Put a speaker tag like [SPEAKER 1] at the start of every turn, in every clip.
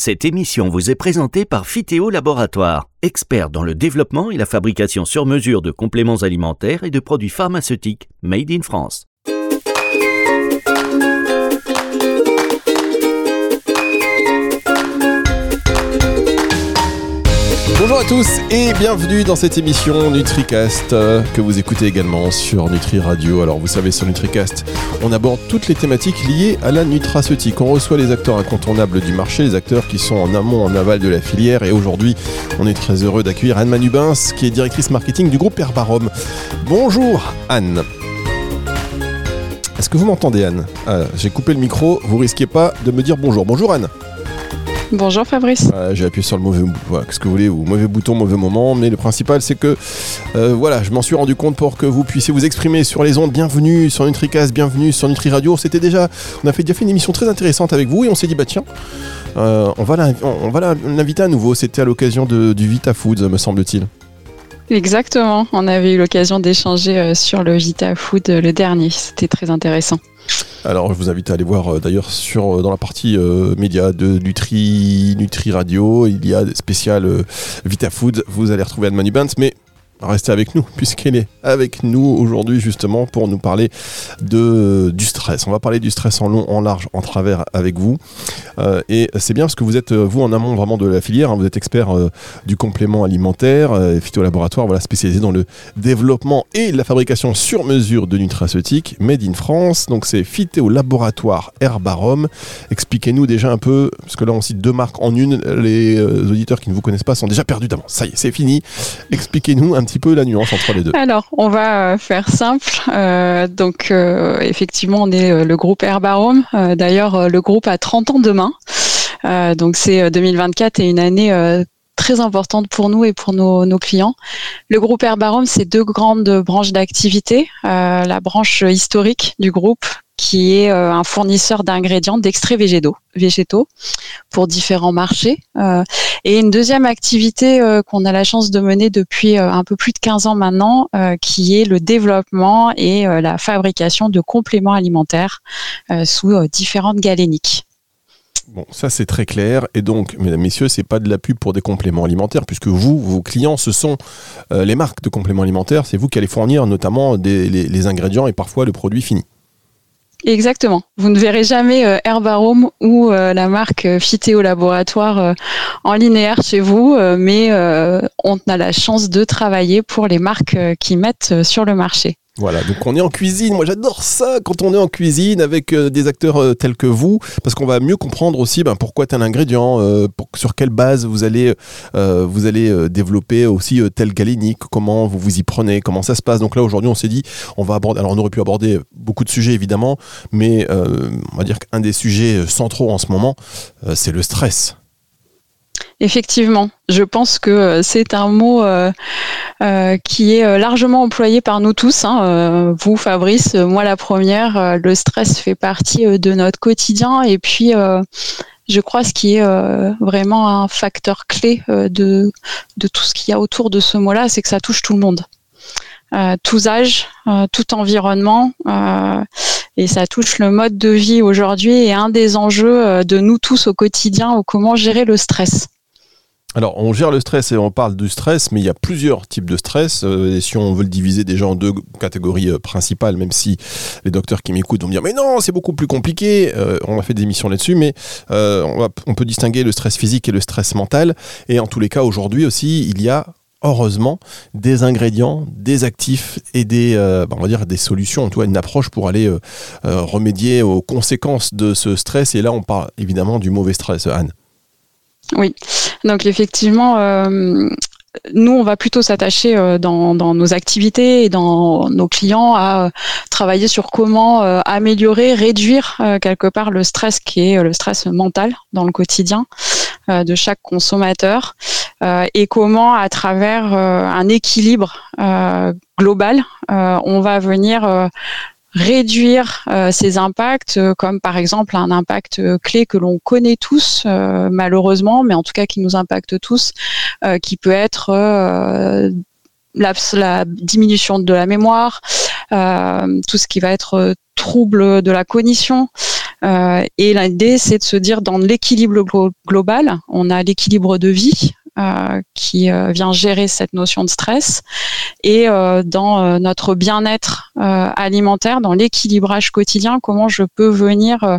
[SPEAKER 1] Cette émission vous est présentée par Fitéo Laboratoire, expert dans le développement et la fabrication sur mesure de compléments alimentaires et de produits pharmaceutiques made in France.
[SPEAKER 2] Bonjour à tous et bienvenue dans cette émission NutriCast euh, que vous écoutez également sur Nutri Radio. Alors vous savez sur NutriCast, on aborde toutes les thématiques liées à la nutraceutique. On reçoit les acteurs incontournables du marché, les acteurs qui sont en amont, en aval de la filière et aujourd'hui on est très heureux d'accueillir Anne Manubins qui est directrice marketing du groupe Herbarom. Bonjour Anne. Est-ce que vous m'entendez Anne? Ah, J'ai coupé le micro, vous risquez pas de me dire bonjour. Bonjour Anne.
[SPEAKER 3] Bonjour Fabrice.
[SPEAKER 2] J'ai appuyé sur le mauvais voilà, qu'est-ce que vous voulez, ou mauvais bouton, mauvais moment, mais le principal c'est que euh, voilà, je m'en suis rendu compte pour que vous puissiez vous exprimer sur les ondes. Bienvenue sur NutriCast, bienvenue sur Nutri Radio. C'était déjà, on a fait, déjà fait une émission très intéressante avec vous et on s'est dit bah tiens, euh, on va on va l'inviter à nouveau. C'était à l'occasion du Vita Foods, me semble-t-il.
[SPEAKER 3] Exactement, on avait eu l'occasion d'échanger euh, sur le Vita Food le dernier, c'était très intéressant.
[SPEAKER 2] Alors, je vous invite à aller voir euh, d'ailleurs euh, dans la partie euh, média de Nutri, Nutri Radio, il y a des spéciales Vita Food. Vous allez retrouver Anne Bunts, mais restez avec nous, puisqu'elle est avec nous aujourd'hui justement pour nous parler de, du stress. On va parler du stress en long, en large, en travers avec vous. Euh, et c'est bien parce que vous êtes, euh, vous, en amont vraiment de la filière, hein. vous êtes expert euh, du complément alimentaire, phytolaboratoire, voilà, spécialisé dans le développement et la fabrication sur mesure de nutraceutiques made in France. Donc c'est phytolaboratoire Herbarom. Expliquez-nous déjà un peu, parce que là on cite deux marques en une, les auditeurs qui ne vous connaissent pas sont déjà perdus d'avance. Ça y est, c'est fini. Expliquez-nous un petit peu la nuance entre les deux.
[SPEAKER 3] Alors, on va euh, faire simple. Euh, donc, euh, effectivement, on est le groupe Herbarum. D'ailleurs, le groupe a 30 ans demain. donc, c'est 2024 et une année très importante pour nous et pour nos, nos clients. Le groupe Herbarum, c'est deux grandes branches d'activité. la branche historique du groupe qui est euh, un fournisseur d'ingrédients d'extraits végétaux, pour différents marchés. Euh, et une deuxième activité euh, qu'on a la chance de mener depuis un peu plus de 15 ans maintenant, qui est le développement et la fabrication de compléments alimentaires sous différentes galéniques.
[SPEAKER 2] Bon, ça c'est très clair. Et donc, mesdames, messieurs, c'est pas de la pub pour des compléments alimentaires, puisque vous, vos clients, ce sont les marques de compléments alimentaires. C'est vous qui allez fournir notamment les ingrédients et parfois le produit fini.
[SPEAKER 3] Exactement. Vous ne verrez jamais euh, Herbarome ou euh, la marque euh, Fitéo Laboratoire euh, en linéaire chez vous, mais on a la chance de travailler pour les marques qui mettent sur le marché.
[SPEAKER 2] Voilà, donc on est en cuisine. Moi, j'adore ça quand on est en cuisine avec euh, des acteurs euh, tels que vous, parce qu'on va mieux comprendre aussi ben, pourquoi tel ingrédient, euh, sur quelle base vous allez, vous allez développer aussi tel galénique, comment vous vous y prenez, comment ça se passe. Donc là, aujourd'hui, on s'est dit, on va aborder. Alors, on aurait pu aborder beaucoup de sujets évidemment, mais on va dire qu'un des sujets centraux en ce moment, c'est le stress.
[SPEAKER 3] Effectivement, je pense que euh, c'est un mot euh, euh, qui est largement employé par nous tous. Hein. vous, Fabrice, moi la première. le stress fait partie de notre quotidien et puis je crois ce qui est vraiment un facteur clé de, de tout ce qu'il y a autour de ce mot-là, c'est que ça touche tout le monde. tous âges, tout environnement, et ça touche le mode de vie aujourd'hui et un des enjeux de nous tous au quotidien, comment gérer le stress.
[SPEAKER 2] Alors, on gère le stress et on parle du stress, mais il y a plusieurs types de stress. Euh, et si on veut le diviser déjà en deux catégories euh, principales, même si les docteurs qui m'écoutent vont me dire mais non, c'est beaucoup plus compliqué. Euh, on a fait des émissions là-dessus, mais on, peut distinguer le stress physique et le stress mental. Et en tous les cas, aujourd'hui aussi, il y a heureusement des ingrédients, des actifs et des, bah, on va dire des solutions, une approche pour aller remédier aux conséquences de ce stress. Et là, on parle évidemment du mauvais stress, Anne.
[SPEAKER 3] Oui, donc effectivement, euh, nous, on va plutôt s'attacher euh, dans, nos activités et dans nos clients à euh, travailler sur comment améliorer, réduire quelque part le stress qui est le stress mental dans le quotidien de chaque consommateur et comment, à travers un équilibre global, on va venir réduire euh, ces impacts, euh, comme par exemple un impact euh, clé que l'on connaît tous, malheureusement, mais en tout cas qui nous impacte tous, qui peut être la, diminution de la mémoire, tout ce qui va être trouble de la cognition, et l'idée, c'est de se dire dans l'équilibre global, on a l'équilibre de vie, qui euh, vient gérer cette notion de stress et euh, dans notre bien-être alimentaire, dans l'équilibrage quotidien, comment je peux venir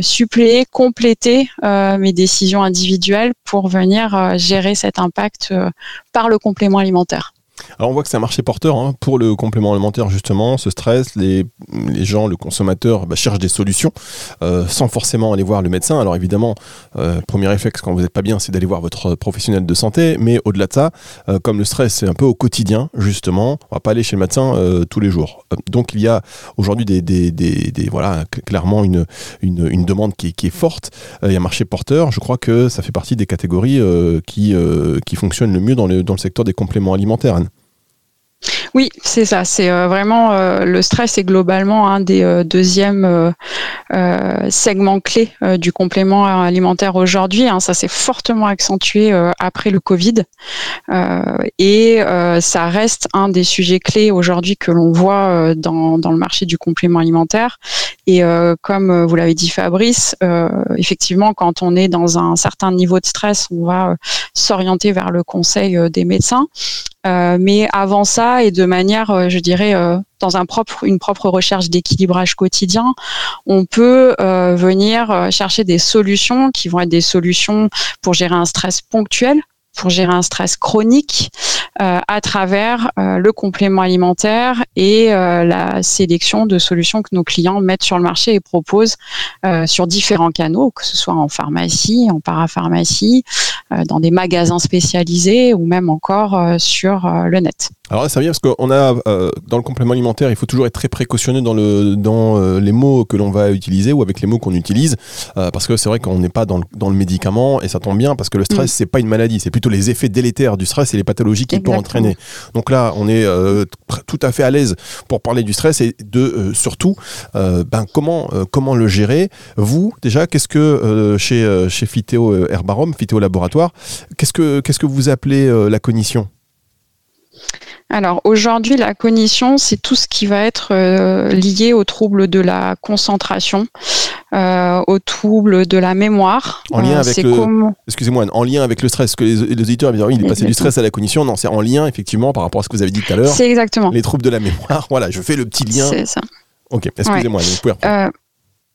[SPEAKER 3] suppléer, compléter mes décisions individuelles pour venir gérer cet impact par le complément alimentaire.
[SPEAKER 2] Alors on voit que c'est un marché porteur hein, pour le complément alimentaire justement, ce stress, les, gens, le consommateur bah, cherche des solutions euh, sans forcément aller voir le médecin. Alors évidemment, euh, premier réflexe quand vous n'êtes pas bien, c'est d'aller voir votre professionnel de santé, mais au-delà de ça, euh, comme le stress c'est un peu au quotidien justement, on va pas aller chez le médecin tous les jours. donc il y a aujourd'hui des, voilà clairement une, une, demande qui est, qui est forte. il y a un marché porteur. Je crois que ça fait partie des catégories qui, qui fonctionnent le mieux dans le, dans le secteur des compléments alimentaires.
[SPEAKER 3] Oui, c'est ça. C'est euh, vraiment euh, le stress est globalement un des euh, deuxièmes segments clés du complément alimentaire aujourd'hui. Hein. Ça s'est fortement accentué après le Covid et ça reste un des sujets clés aujourd'hui que l'on voit dans, dans le marché du complément alimentaire. Et comme vous l'avez dit Fabrice, effectivement, quand on est dans un certain niveau de stress, on va s'orienter vers le conseil des médecins. Euh, mais avant ça et de manière, euh, je dirais, euh, dans un propre, une propre recherche d'équilibrage quotidien, on peut venir chercher des solutions qui vont être des solutions pour gérer un stress ponctuel, pour gérer un stress chronique à travers le complément alimentaire et la sélection de solutions que nos clients mettent sur le marché et proposent sur différents canaux, que ce soit en pharmacie, en parapharmacie, euh, dans des magasins spécialisés ou même encore euh, sur euh, le net.
[SPEAKER 2] Alors là, ça vient parce qu'on a dans le complément alimentaire, il faut toujours être très précautionneux dans le dans les mots que l'on va utiliser ou avec les mots qu'on utilise, parce que c'est vrai qu'on n'est pas dans le, dans le médicament et ça tombe bien parce que le stress mm. c'est pas une maladie, c'est plutôt les effets délétères du stress et les pathologies qu'il peut entraîner. Donc là, on est tout à fait à l'aise pour parler du stress et de surtout ben comment comment le gérer. Vous déjà, qu'est-ce que chez chez Phytéo Herbarum, Phytéo Laboratoire Qu'est-ce que, qu'est-ce que vous appelez euh, la cognition?
[SPEAKER 3] Alors aujourd'hui, la cognition, c'est tout ce qui va être euh, lié aux troubles de la concentration, euh, aux troubles de la mémoire.
[SPEAKER 2] En lien avec le, excusez-moi, en lien avec le stress. que les, auditeurs disent, oui, il est passé du stress à la cognition. Non, c'est en lien effectivement par rapport à ce que vous avez dit tout à l'heure.
[SPEAKER 3] C'est exactement.
[SPEAKER 2] Les troubles de la mémoire. Voilà, je fais le petit lien.
[SPEAKER 3] C'est ça.
[SPEAKER 2] Ok, excusez-moi. Pouvez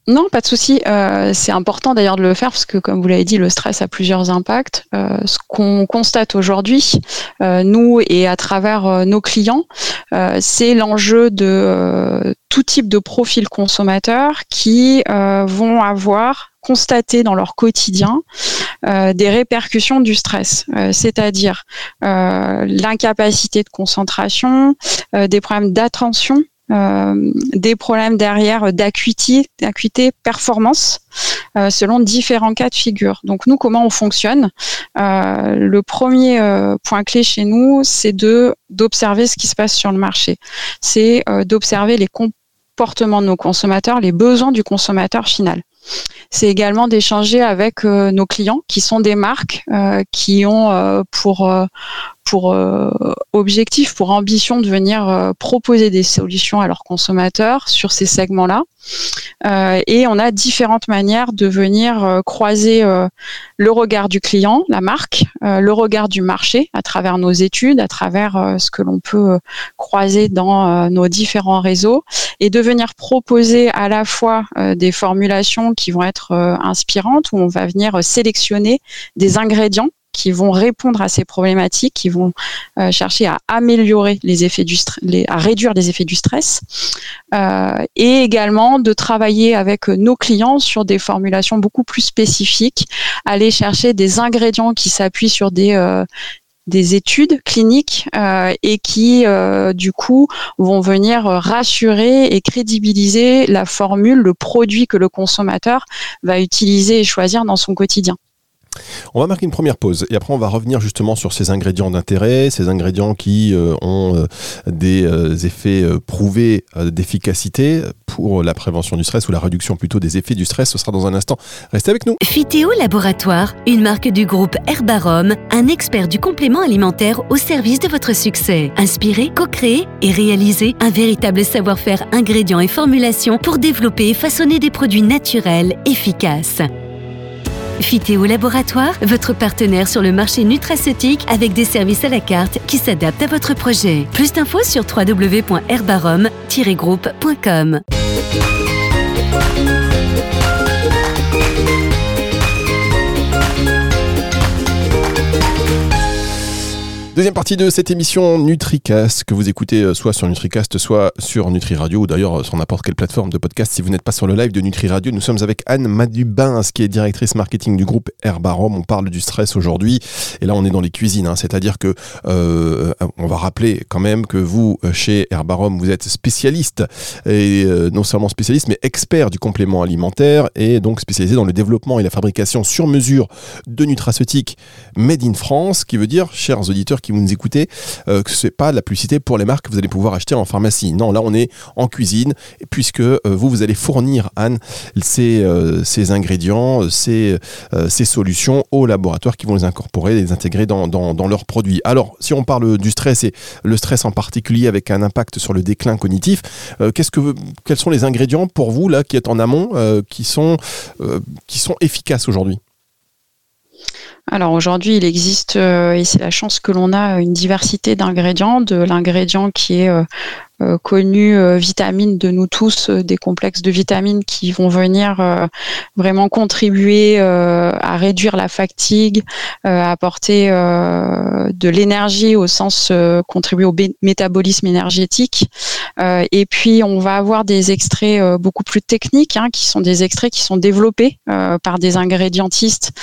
[SPEAKER 3] non, pas de souci. Euh, c'est important d'ailleurs de le faire parce que, comme vous l'avez dit, le stress a plusieurs impacts. Euh, ce qu'on constate aujourd'hui, euh, nous et à travers nos clients, c'est l'enjeu de tout type de profil consommateur qui vont avoir constaté dans leur quotidien des répercussions du stress, c'est-à-dire l'incapacité de concentration, des problèmes d'attention euh, des problèmes derrière d'acuité, d'acuité performance, euh, selon différents cas de figure. Donc nous, comment on fonctionne? Euh, Le premier point clé chez nous, c'est de d'observer ce qui se passe sur le marché. C'est d'observer les comportements de nos consommateurs, les besoins du consommateur final c'est également d'échanger avec nos clients qui sont des marques qui ont pour pour euh, objectif, pour ambition de venir euh, proposer des solutions à leurs consommateurs sur ces segments-là. Euh, et on a différentes manières de venir croiser le regard du client, la marque, le regard du marché à travers nos études, à travers ce que l'on peut croiser dans nos différents réseaux, et de venir proposer à la fois des formulations qui vont être inspirantes, où on va venir sélectionner des ingrédients qui vont répondre à ces problématiques, qui vont euh, chercher à améliorer les effets du les, à réduire les effets du stress, euh, et également de travailler avec nos clients sur des formulations beaucoup plus spécifiques, aller chercher des ingrédients qui s'appuient sur des euh, des études cliniques et qui du coup vont venir rassurer et crédibiliser la formule, le produit que le consommateur va utiliser et choisir dans son quotidien.
[SPEAKER 2] On va marquer une première pause et après on va revenir justement sur ces ingrédients d'intérêt, ces ingrédients qui euh, ont euh, des euh, effets prouvés d'efficacité pour la prévention du stress ou la réduction plutôt des effets du stress. Ce sera dans un instant. Restez avec nous.
[SPEAKER 4] Fitéo Laboratoire, une marque du groupe Herbarom, un expert du complément alimentaire au service de votre succès. Inspiré, co-créé et réalisé un véritable savoir-faire ingrédients et formulations pour développer et façonner des produits naturels efficaces. Fitéo Laboratoire, votre partenaire sur le marché nutraceutique avec des services à la carte qui s'adaptent à votre projet. Plus d'infos sur www.herbarom-groupe.com.
[SPEAKER 2] Deuxième partie de cette émission NutriCast que vous écoutez euh, soit sur NutriCast, soit sur Nutri Radio ou d'ailleurs euh, sur n'importe quelle plateforme de podcast. Si vous n'êtes pas sur le live de Nutri Radio, nous sommes avec Anne Madubin, qui est directrice marketing du groupe Herbarom. On parle du stress aujourd'hui et là on est dans les cuisines, hein. c'est-à-dire que euh, on va rappeler quand même que vous chez Herbarom vous êtes spécialiste et non seulement spécialiste mais expert du complément alimentaire et donc spécialisé dans le développement et la fabrication sur mesure de nutraceutiques made in France, qui veut dire, chers auditeurs qui vous nous écoutez, euh, que ce n'est pas la publicité pour les marques que vous allez pouvoir acheter en pharmacie. Non, là on est en cuisine, puisque euh, vous, vous allez fournir, Anne, ces, euh, ces ingrédients, ces, ces solutions aux laboratoires qui vont les incorporer, les intégrer dans, dans, leurs produits. Alors, si on parle du stress et le stress en particulier avec un impact sur le déclin cognitif, qu'est-ce que, quels sont les ingrédients pour vous, là, qui êtes en amont, qui, sont, qui sont efficaces aujourd'hui?
[SPEAKER 3] Alors aujourd'hui, il existe, euh, et c'est la chance que l'on a, une diversité d'ingrédients, de l'ingrédient qui est euh, euh, connu vitamines de nous tous, des complexes de vitamines qui vont venir vraiment contribuer à réduire la fatigue, apporter de l'énergie au sens contribuer au métabolisme énergétique. et puis on va avoir des extraits beaucoup plus techniques, hein, qui sont des extraits qui sont développés par des ingrédientistes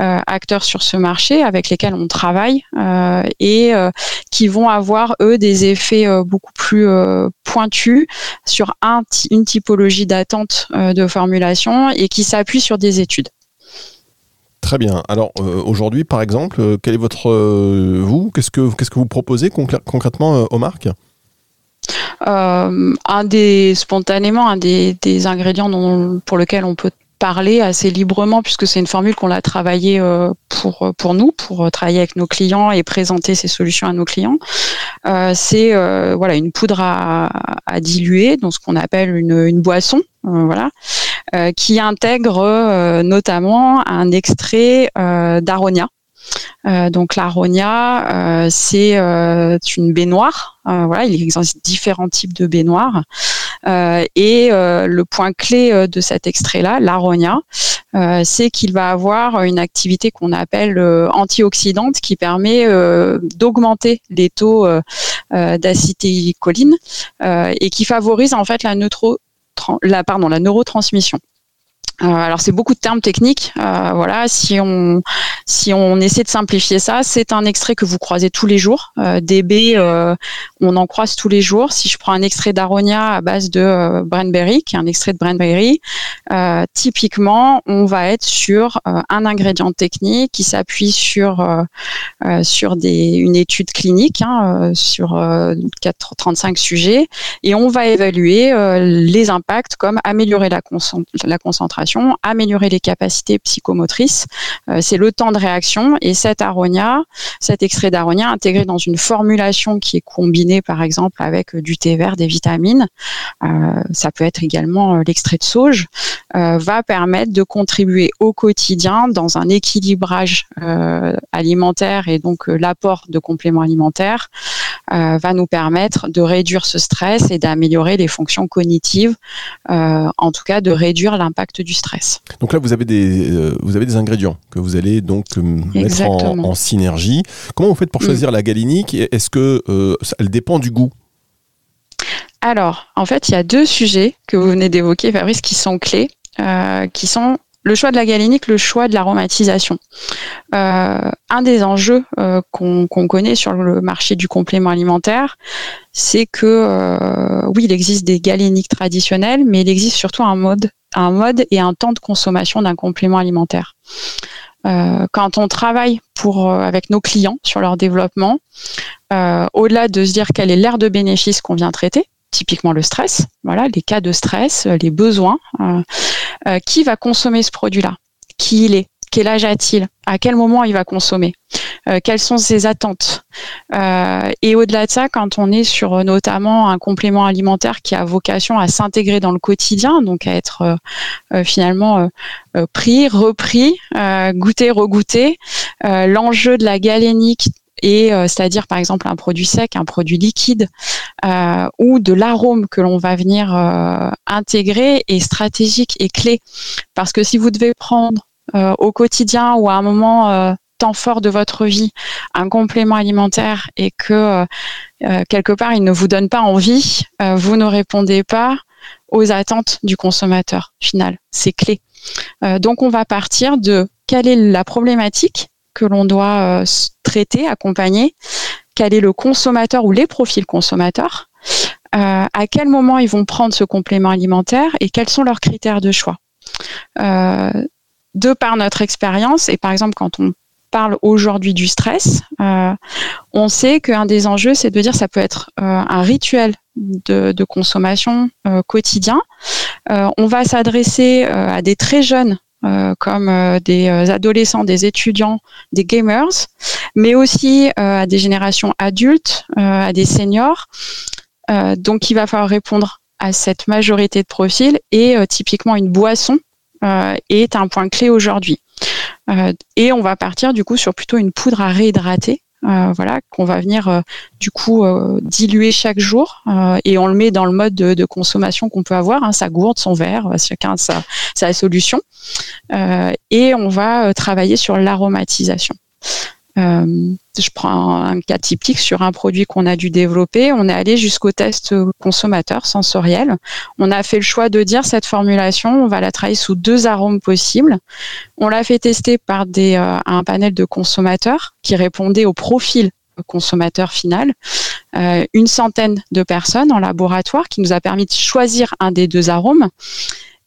[SPEAKER 3] acteurs sur ce marché avec lesquels on travaille et qui vont avoir eux des effets beaucoup plus euh, pointu sur un, une typologie d'attente euh, de formulation et qui s'appuie sur des études.
[SPEAKER 2] Très bien. Alors euh, aujourd'hui, par exemple, quel est votre vous Qu'est-ce que qu'est-ce que vous proposez concrètement aux marques
[SPEAKER 3] un des spontanément un des, des ingrédients dont, pour lequel on peut parler assez librement puisque c'est une formule qu'on a travaillée euh, pour pour nous, pour euh, travailler avec nos clients et présenter ces solutions à nos clients. Euh, c'est voilà une poudre à, à, diluer, dans ce qu'on appelle une, une boisson, voilà, qui intègre notamment un extrait d'aronia. Euh, donc l'aronia, euh, c'est euh, une baignoire. voilà, il existe différents types de baignoires. et le point clé de cet extrait-là, l'aronia, c'est qu'il va avoir une activité qu'on appelle antioxydante qui permet d'augmenter les taux d'acétylcholine et qui favorise en fait la, la, la neurotransmission. Euh, alors c'est beaucoup de termes techniques. Euh, voilà, si on si on essaie de simplifier ça, c'est un extrait que vous croisez tous les jours. Euh, DB, euh, on en croise tous les jours. Si je prends un extrait d'aronia à base de euh, Brandberry, qui est un extrait de Brandberry, typiquement, on va être sur un ingrédient technique qui s'appuie sur sur des une étude clinique hein, sur 4, 35 sujets et on va évaluer les impacts comme améliorer la concentration améliorer les capacités psychomotrices. Euh, c'est le temps de réaction et cet aronia, cet extrait d'aronia intégré dans une formulation qui est combinée par exemple avec du thé vert, des vitamines, euh, ça peut être également euh, l'extrait de sauge, va permettre de contribuer au quotidien dans un équilibrage alimentaire et donc l'apport de compléments alimentaires va nous permettre de réduire ce stress et d'améliorer les fonctions cognitives, en tout cas de réduire l'impact du stress.
[SPEAKER 2] Donc là, vous avez des, euh, vous avez des ingrédients que vous allez donc euh, mettre en, synergie. Comment vous faites pour mm. choisir la galénique Est-ce que euh, elle dépend du goût?
[SPEAKER 3] Alors, en fait, il y a deux sujets que vous venez d'évoquer, Fabrice, qui sont clés, qui sont le choix de la galénique, le choix de l'aromatisation. Euh, un des enjeux euh, qu'on connaît sur le marché du complément alimentaire, c'est que euh, oui, il existe des galéniques traditionnelles, mais il existe surtout un mode, un mode et un temps de consommation d'un complément alimentaire. quand on travaille pour avec nos clients sur leur développement, au-delà de se dire quelle est l'ère de bénéfice qu'on vient traiter, typiquement le stress, voilà, les cas de stress, les besoins, qui va consommer ce produit-là, qui il est, quel âge a-t-il? À quel moment il va consommer? Euh, Quelles sont ses attentes? Euh, Et au-delà de ça, quand on est sur euh, notamment un complément alimentaire qui a vocation à s'intégrer dans le quotidien, donc à être finalement pris, repris, goûté, regoûté, l'enjeu de la galénique et c'est-à-dire par exemple un produit sec, un produit liquide ou de l'arôme que l'on va venir intégrer est stratégique et clé parce que si vous devez prendre euh, au quotidien ou à un moment euh, temps fort de votre vie un complément alimentaire et que euh, quelque part il ne vous donne pas envie, vous ne répondez pas aux attentes du consommateur final. C'est clé. donc on va partir de quelle est la problématique que l'on doit traiter, accompagner, quel est le consommateur ou les profils consommateurs, à quel moment ils vont prendre ce complément alimentaire et quels sont leurs critères de choix? De par notre expérience, et par exemple quand on parle aujourd'hui du stress, euh, on sait qu'un des enjeux, c'est de dire ça peut être euh, un rituel de, consommation euh, quotidien. on va s'adresser à des très jeunes comme des adolescents, des étudiants, des gamers, mais aussi à des générations adultes, à des seniors. donc il va falloir répondre à cette majorité de profils et typiquement une boisson euh, est un point clé aujourd'hui. Euh, et on va partir du coup sur plutôt une poudre à réhydrater euh, voilà, qu'on va venir du coup diluer chaque jour et on le met dans le mode de, consommation qu'on peut avoir, hein, sa gourde, son verre, chacun sa solution. et on va travailler sur l'aromatisation. Euh, je prends un cas typique sur un produit qu'on a dû développer. On est allé jusqu'au test consommateur sensoriel. On a fait le choix de dire cette formulation, on va la travailler sous deux arômes possibles. On l'a fait tester par euh, un panel de consommateurs qui répondaient au profil consommateur final. Euh, une centaine de personnes en laboratoire qui nous a permis de choisir un des deux arômes.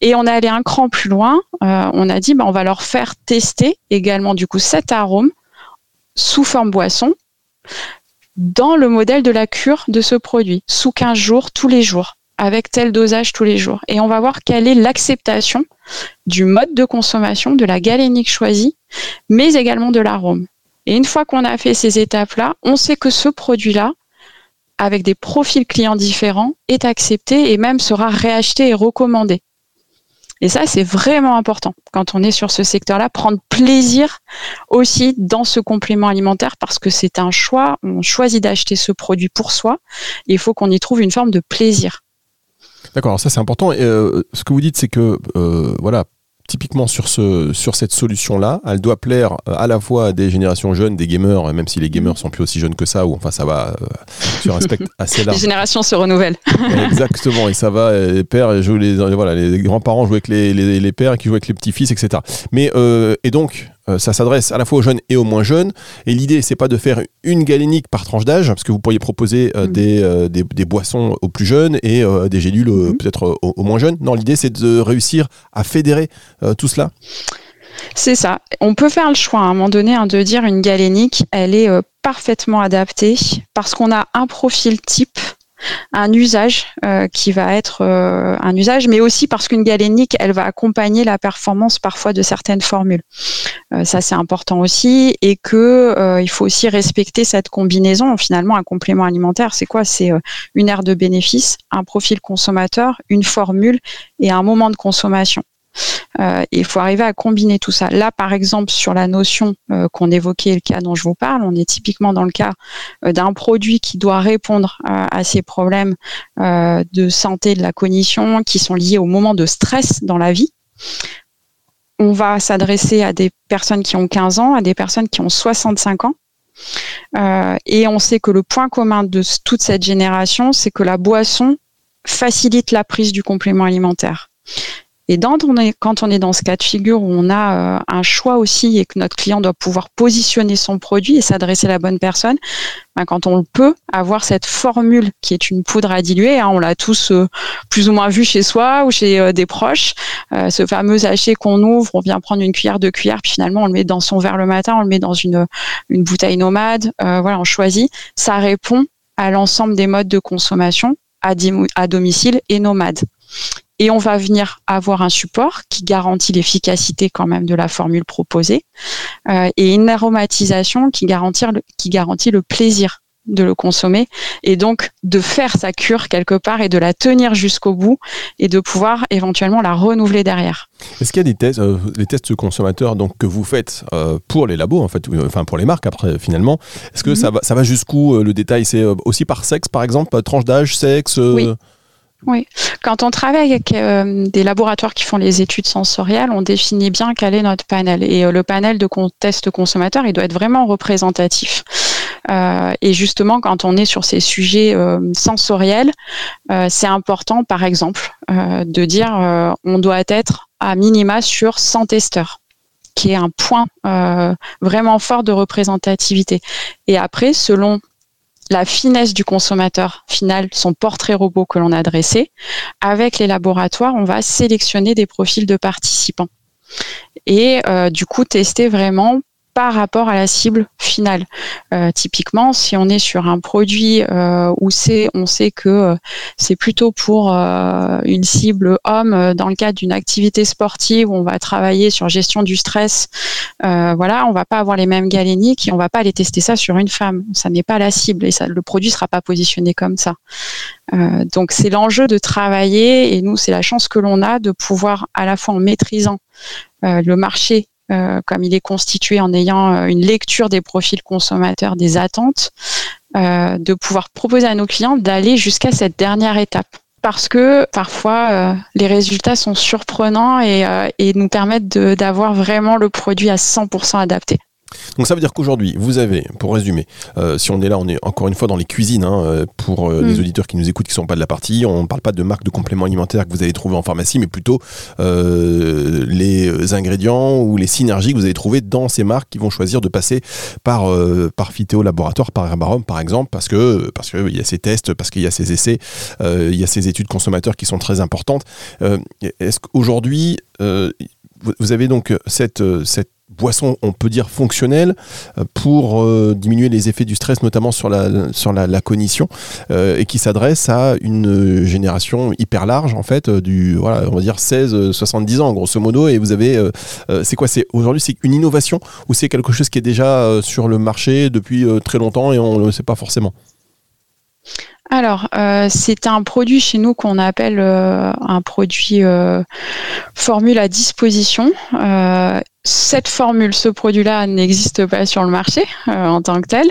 [SPEAKER 3] Et on est allé un cran plus loin. on a dit, bah, on va leur faire tester également du coup cet arôme sous forme boisson dans le modèle de la cure de ce produit, sous 15 jours, tous les jours, avec tel dosage tous les jours. Et on va voir quelle est l'acceptation du mode de consommation, de la galénique choisie, mais également de l'arôme. Et une fois qu'on a fait ces étapes-là, on sait que ce produit-là, avec des profils clients différents, est accepté et même sera réacheté et recommandé. Et ça, c'est vraiment important quand on est sur ce secteur-là, prendre plaisir aussi dans ce complément alimentaire parce que c'est un choix. On choisit d'acheter ce produit pour soi. il faut qu'on y trouve une forme de plaisir.
[SPEAKER 2] D'accord, ça c'est important. Et, euh, ce que vous dites, c'est que euh, voilà, typiquement sur, ce, sur cette solution-là, elle doit plaire euh, à la fois à des générations jeunes, des gamers, même si les gamers sont plus aussi jeunes que ça, ou enfin ça va euh, sur un spectre assez large.
[SPEAKER 3] Les générations se renouvellent.
[SPEAKER 2] Exactement, et ça va, les pères jouent les, voilà, les grands-parents jouent avec les, les, pères qui jouent avec les petits-fils, etc. Mais, euh, et donc, euh, ça s'adresse à la fois aux jeunes et aux moins jeunes. Et l'idée, c'est pas de faire une galénique par tranche d'âge, parce que vous pourriez proposer euh, mm. euh, des, des, boissons aux plus jeunes et des gélules mm. peut-être aux, moins jeunes. Non, l'idée, c'est de réussir à fédérer tout cela.
[SPEAKER 3] C'est ça. On peut faire le choix à un moment donné hein, de dire une galénique, elle est parfaitement adaptée parce qu'on a un profil type un usage euh, qui va être euh, un usage, mais aussi parce qu'une galénique, elle va accompagner la performance parfois de certaines formules. Euh, ça, c'est important aussi, et que il faut aussi respecter cette combinaison. Finalement, un complément alimentaire, c'est quoi? C'est une aire de bénéfice, un profil consommateur, une formule et un moment de consommation. Euh, il faut arriver à combiner tout ça. Là, par exemple, sur la notion euh, qu'on évoquait, le cas dont je vous parle, on est typiquement dans le cas euh, d'un produit qui doit répondre à ces problèmes de santé de la cognition qui sont liés au moment de stress dans la vie. On va s'adresser à des personnes qui ont 15 ans, à des personnes qui ont 65 ans. et on sait que le point commun de toute cette génération, c'est que la boisson facilite la prise du complément alimentaire Et quand on, est, dans ce cas de figure où on a euh, un choix aussi et que notre client doit pouvoir positionner son produit et s'adresser à la bonne personne, ben quand on peut avoir cette formule qui est une poudre à diluer, hein, on l'a tous euh, plus ou moins vu chez soi ou chez euh, des proches, ce fameux sachet qu'on ouvre, on vient prendre une cuillère, de cuillères, puis finalement on le met dans son verre le matin, on le met dans une, une bouteille nomade, voilà, on choisit. Ça répond à l'ensemble des modes de consommation à, à domicile et nomade et on va venir avoir un support qui garantit l'efficacité quand même de la formule proposée euh, et une aromatisation qui garantit, le, qui garantit le plaisir de le consommer et donc de faire sa cure quelque part et de la tenir jusqu'au bout et de pouvoir éventuellement la renouveler derrière.
[SPEAKER 2] Est-ce qu'il y a des tests, euh, les tests consommateurs donc que vous faites euh, pour les labos en fait, enfin pour les marques après finalement, est-ce que mhm. ça va, ça va jusqu'où le détail? C'est aussi par sexe par exemple, tranche d'âge, sexe
[SPEAKER 3] oui. Oui, quand on travaille avec euh, des laboratoires qui font les études sensorielles, on définit bien quel est notre panel. Et euh, le panel de tests consommateurs, il doit être vraiment représentatif. Euh, et justement, quand on est sur ces sujets sensoriels, c'est important, par exemple, de dire on doit être à minima sur 100 testeurs qui est un point vraiment fort de représentativité. Et après, selon la finesse du consommateur final, son portrait robot que l'on a dressé. Avec les laboratoires, on va sélectionner des profils de participants et euh, du coup tester vraiment par rapport à la cible finale. Euh, typiquement, si on est sur un produit euh, où on sait que euh, c'est plutôt pour une cible homme dans le cadre d'une activité sportive où on va travailler sur gestion du stress, voilà, on va pas avoir les mêmes galéniques et on va pas aller tester ça sur une femme. Ça n'est pas la cible et le produit sera pas positionné comme ça. donc c'est l'enjeu de travailler et nous c'est la chance que l'on a de pouvoir à la fois en maîtrisant le marché euh, comme il est constitué en ayant euh, une lecture des profils consommateurs, des attentes, euh, de pouvoir proposer à nos clients d'aller jusqu'à cette dernière étape parce que parfois les résultats sont surprenants et, et nous permettent d'avoir vraiment le produit à 100% adapté.
[SPEAKER 2] Donc ça veut dire qu'aujourd'hui, vous avez, pour résumer, euh, si on est là, on est encore une fois dans les cuisines, hein, euh, pour euh, les mm. auditeurs qui nous écoutent, qui ne sont pas de la partie, on ne parle pas de marque de compléments alimentaires que vous allez trouver en pharmacie, mais plutôt les ingrédients ou les synergies que vous allez trouver dans ces marques qui vont choisir de passer par, par Phytéo Laboratoire, par Herbarom par exemple, parce que parce qu'il y a ces tests, parce qu'il y a ces essais, il y a ces études consommateurs qui sont très importantes. Est-ce qu'aujourd'hui, vous avez donc cette, cette boisson, on peut dire fonctionnelle, euh, pour euh, diminuer les effets du stress, notamment sur la, sur la, cognition, euh, et qui s'adresse à une génération hyper large, en fait, du, voilà, on va dire 16-70 ans, grosso modo, et vous avez, c'est quoi c'est Aujourd'hui, c'est une innovation ou c'est quelque chose qui est déjà sur le marché depuis très longtemps et on ne le sait pas forcément?
[SPEAKER 3] Alors, c'est un produit chez nous qu'on appelle un produit formule à disposition cette formule, ce produit-là n'existe pas sur le marché euh, en tant que tel.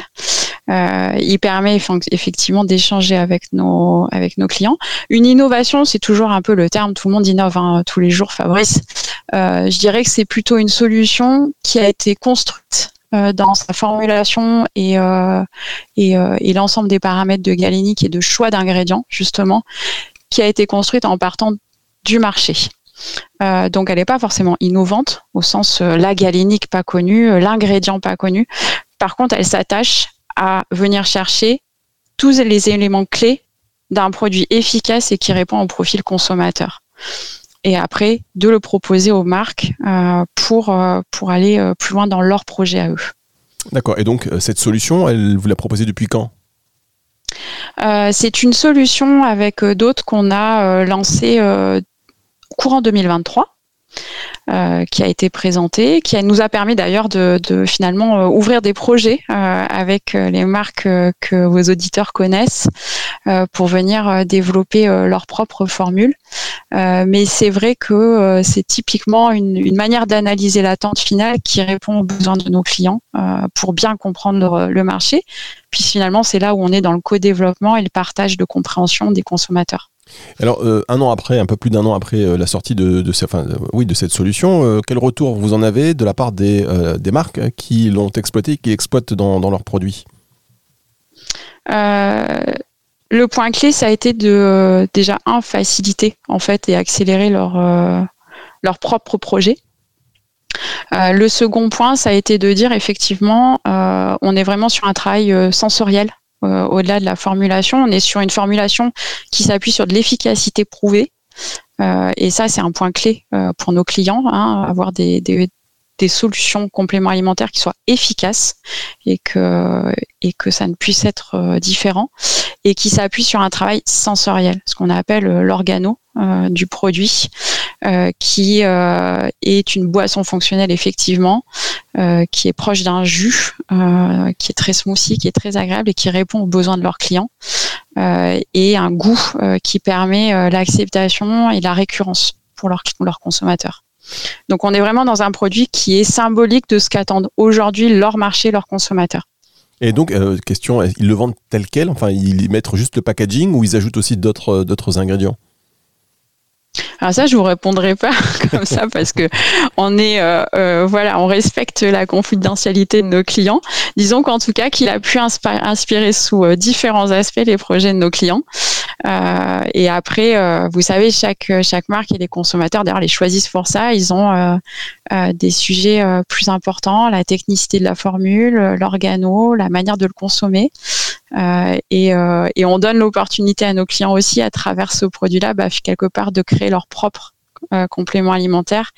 [SPEAKER 3] Euh, il permet effectivement d'échanger avec nos avec nos clients. Une innovation, c'est toujours un peu le terme. Tout le monde innove hein, tous les jours, Fabrice. Euh, je dirais que c'est plutôt une solution qui a été construite dans sa formulation et, et, et l'ensemble des paramètres de galénique et de choix d'ingrédients, justement, qui a été construite en partant du marché. Euh, donc elle n'est pas forcément innovante au sens euh, la galénique pas connue, euh, l'ingrédient pas connu. Par contre, elle s'attache à venir chercher tous les éléments clés d'un produit efficace et qui répond au profil consommateur. Et après, de le proposer aux marques pour, pour aller plus loin dans leur projet à eux.
[SPEAKER 2] D'accord. Et donc, cette solution, elle vous l'a proposée depuis quand?
[SPEAKER 3] C'est une solution avec d'autres qu'on a lancée courant 2023. Euh, qui a été présenté, qui nous a permis d'ailleurs de, finalement euh, ouvrir des projets euh, avec les marques que vos auditeurs connaissent pour venir développer leurs propres formules. mais c'est vrai que c'est typiquement une, une manière d'analyser l'attente finale qui répond aux besoins de nos clients pour bien comprendre le marché. Puis finalement, c'est là où on est dans le co-développement et le partage de compréhension des consommateurs.
[SPEAKER 2] Alors, euh, un an après, un peu plus d'un an après euh, la sortie de, euh, cette solution, quel retour vous en avez de la part des, marques qui l'ont exploité, qui exploitent dans, dans leurs produits?
[SPEAKER 3] Le point clé, ça a été de déjà, un, faciliter en fait et accélérer leur, leur propre projet. le second point, ça a été de dire effectivement, on est vraiment sur un travail sensoriel au-delà de la formulation. On est sur une formulation qui s'appuie sur de l'efficacité prouvée. et ça, c'est un point clé pour nos clients, hein, avoir des, solutions compléments alimentaires qui soient efficaces et que, et que ça ne puisse être euh, différent et qui s'appuie sur un travail sensoriel, ce qu'on appelle euh, l'organo euh, du produit, qui est une boisson fonctionnelle effectivement, qui est proche d'un jus, qui est très smoothie, qui est très agréable et qui répond aux besoins de leurs clients, et un goût qui permet l'acceptation et la récurrence pour leurs, leurs consommateurs. Donc on est vraiment dans un produit qui est symbolique de ce qu'attendent aujourd'hui leur marché, leurs consommateurs.
[SPEAKER 2] Et donc, euh, question, ils le vendent tel quel? Enfin, ils mettent juste le packaging ou ils ajoutent aussi d'autres euh, ingrédients?
[SPEAKER 3] Alors ça, je vous répondrai pas comme ça parce que on est, euh, voilà, on respecte la confidentialité de nos clients. Disons qu'en tout cas, qu'il a pu inspirer sous différents aspects les projets de nos clients. Euh, et après, euh, vous savez, chaque marque et les consommateurs, d'ailleurs, les choisissent pour ça. Ils ont euh, des sujets plus importants, la technicité de la formule, l'organo, la manière de le consommer. Et, et, on donne l'opportunité à nos clients aussi, à travers ce produit-là, bah, quelque part, de créer leur propre complément alimentaire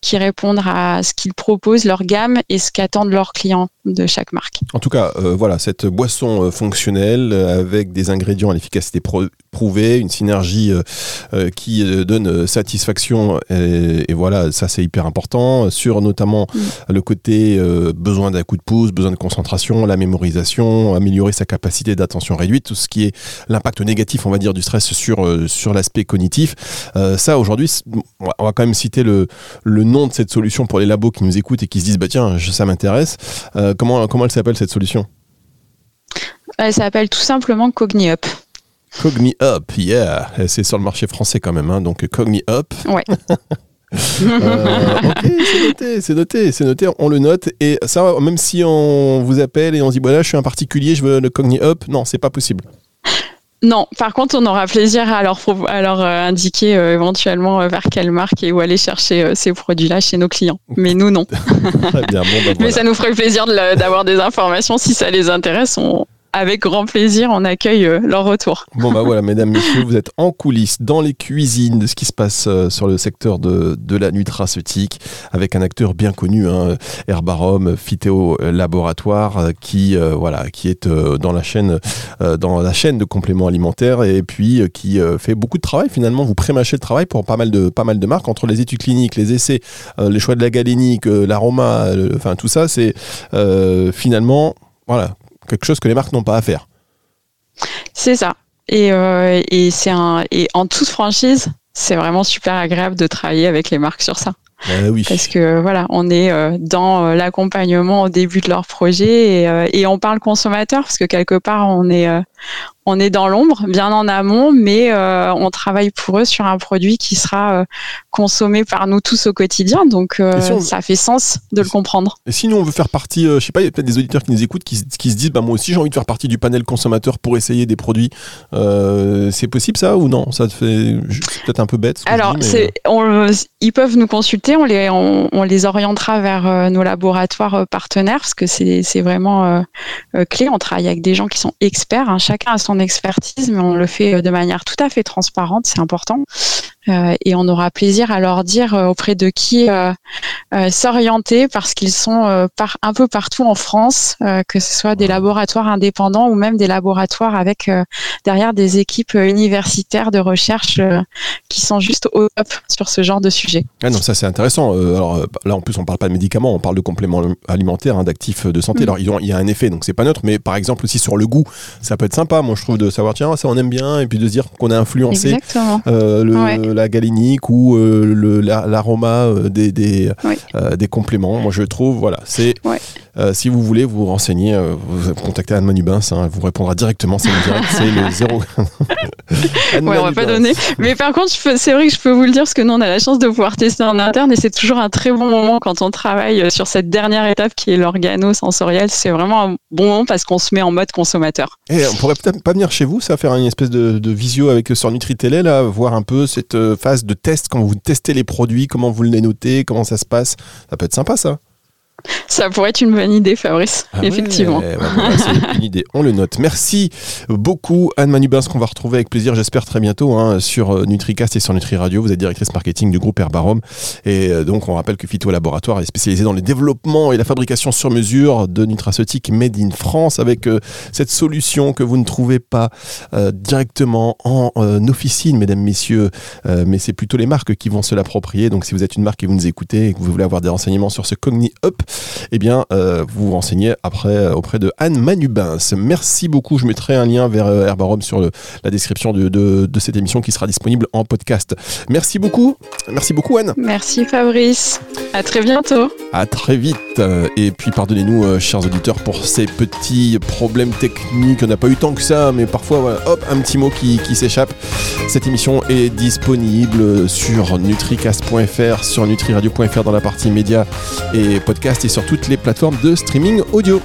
[SPEAKER 3] qui répondent à ce qu'ils proposent, leur gamme et ce qu'attendent leurs clients de chaque marque.
[SPEAKER 2] En tout cas, euh, voilà, cette boisson euh, fonctionnelle euh, avec des ingrédients à l'efficacité prouvée, une synergie qui donne satisfaction et, voilà, ça c'est hyper important sur notamment mm. le côté besoin d'un coup de pouce, besoin de concentration, la mémorisation, améliorer sa capacité d'attention réduite, tout ce qui est l'impact négatif, on va dire, du stress sur sur l'aspect cognitif. ça aujourd'hui, on va quand même citer le le nom de cette solution pour les labos qui nous écoutent et qui se disent bah tiens ça m'intéresse. Comment comment elle s'appelle cette solution
[SPEAKER 3] Elle s'appelle tout simplement CogniUp.
[SPEAKER 2] CogniUp, yeah, c'est sur le marché français quand même, hein, donc CogniUp.
[SPEAKER 3] Ouais.
[SPEAKER 2] Euh, ok, c'est noté, c'est noté, c'est noté, on le note. Et ça, même si on vous appelle et on se dit, voilà, je suis un particulier, je veux le CogniUp, non, c'est pas possible.
[SPEAKER 3] Non, par contre, on aura plaisir à leur, à leur euh, indiquer euh, éventuellement euh, vers quelle marque et où aller chercher ces produits-là chez nos clients. Mais nous, non.
[SPEAKER 2] Très bien, bon, bah,
[SPEAKER 3] Mais ça nous ferait plaisir d'avoir des informations si ça les intéresse. On, avec grand plaisir, on accueille euh, leur retour.
[SPEAKER 2] Bon, bah voilà, mesdames, messieurs, vous êtes en coulisses, dans les cuisines de ce qui se passe euh, sur le secteur de, de la nutraceutique, avec un acteur bien connu, hein, Herbarom, Phytéo Laboratoire, euh, qui, voilà, qui est dans, la chaîne, dans la chaîne de compléments alimentaires et puis qui fait beaucoup de travail finalement. Vous prémâchez le travail pour pas mal de, pas mal de marques, entre les études cliniques, les essais, les choix de la galénique, l'aroma, enfin tout ça, c'est finalement voilà, quelque chose que les marques n'ont pas à faire.
[SPEAKER 3] C'est ça. Et, euh, et c'est un et en toute franchise, c'est vraiment super agréable de travailler avec les marques sur ça.
[SPEAKER 2] Oui.
[SPEAKER 3] Parce que voilà, on est euh, dans euh, l'accompagnement au début de leur projet et, et, on parle consommateur parce que quelque part on est on est dans l'ombre, bien en amont, mais euh, on travaille pour eux sur un produit qui sera euh, consommé par nous tous au quotidien. Donc, euh, ça fait sens de le comprendre.
[SPEAKER 2] Et si nous, on veut faire partie, je sais pas, il y a peut-être des auditeurs qui nous écoutent qui, se disent, bah, moi aussi, j'ai envie de faire partie du panel consommateur pour essayer des produits. c'est possible ça ou non? Ça fait peut-être un peu bête.
[SPEAKER 3] Alors, ils peuvent nous consulter, on les, on, les orientera vers nos laboratoires partenaires parce que c'est vraiment clé. On travaille avec des gens qui sont experts. Hein. Chacun a son expertise, mais on le fait euh, de manière tout à fait transparente, c'est important. Euh, et on aura plaisir à leur dire euh, auprès de qui s'orienter parce qu'ils sont par, un peu partout en France, que ce soit des laboratoires indépendants ou même des laboratoires avec derrière des équipes universitaires de recherche qui sont juste au top sur ce genre de sujet.
[SPEAKER 2] Ah non, ça c'est intéressant. alors là en plus on parle pas de médicaments, on parle de compléments alimentaires, hein, d'actifs de santé. Mm. Alors ils ont, il y a un effet, donc c'est pas neutre, mais par exemple aussi sur le goût, ça peut être sympa. Moi je trouve de savoir tiens ça on aime bien et puis de se dire qu'on a influencé euh, la galénique ou euh, l'aroma euh, des des, des, compléments. Moi je trouve voilà c'est si vous voulez vous renseigner, vous contactez Anne Manubins, hein, elle vous répondra directement, c'est le zéro.
[SPEAKER 3] ouais, on va pas donner. Mais par contre, c'est vrai que je peux vous le dire parce que nous on a la chance de pouvoir tester en interne et c'est toujours un très bon moment quand on travaille sur cette dernière étape qui est l'organo-sensoriel. C'est vraiment un bon moment parce qu'on se met en mode consommateur.
[SPEAKER 2] Et on pourrait peut-être pas venir chez vous, ça, faire une espèce de, visio avec sur Nutritélé, là, voir un peu cette, phase de test quand vous testez les produits, comment vous les notez, comment ça se passe. Ça peut être sympa ça.
[SPEAKER 3] Ça pourrait être une bonne idée, Fabrice, ah effectivement.
[SPEAKER 2] c'est une idée, on le note. Merci beaucoup, Anne Manubin, ce qu'on va retrouver avec plaisir, j'espère très bientôt, hein, sur euh, NutriCast et sur Nutri Radio. Vous êtes directrice marketing du groupe Herbarom. Et euh, donc, on rappelle que Phyto Laboratoire est spécialisé dans le développement et la fabrication sur mesure de nutraceutiques made in France avec euh, cette solution que vous ne trouvez pas directement en officine, mesdames, messieurs, mais c'est plutôt les marques qui vont se l'approprier. Donc, si vous êtes une marque et vous nous écoutez et que vous voulez avoir des renseignements sur ce Cogni Up, eh bien, euh, vous vous renseignez après euh, auprès de Anne Manubins. Merci beaucoup. Je mettrai un lien vers euh, Herbarom sur la description de, cette émission qui sera disponible en podcast. Merci beaucoup. Merci beaucoup, Anne.
[SPEAKER 3] Merci, Fabrice. À très bientôt.
[SPEAKER 2] À très vite. Et puis, pardonnez-nous, chers auditeurs, pour ces petits problèmes techniques. On n'a pas eu tant que ça, mais parfois, hop, un petit mot qui, qui s'échappe. Cette émission est disponible sur nutricast.fr, sur nutriradio.fr dans la partie médias et et sur toutes les plateformes de streaming audio.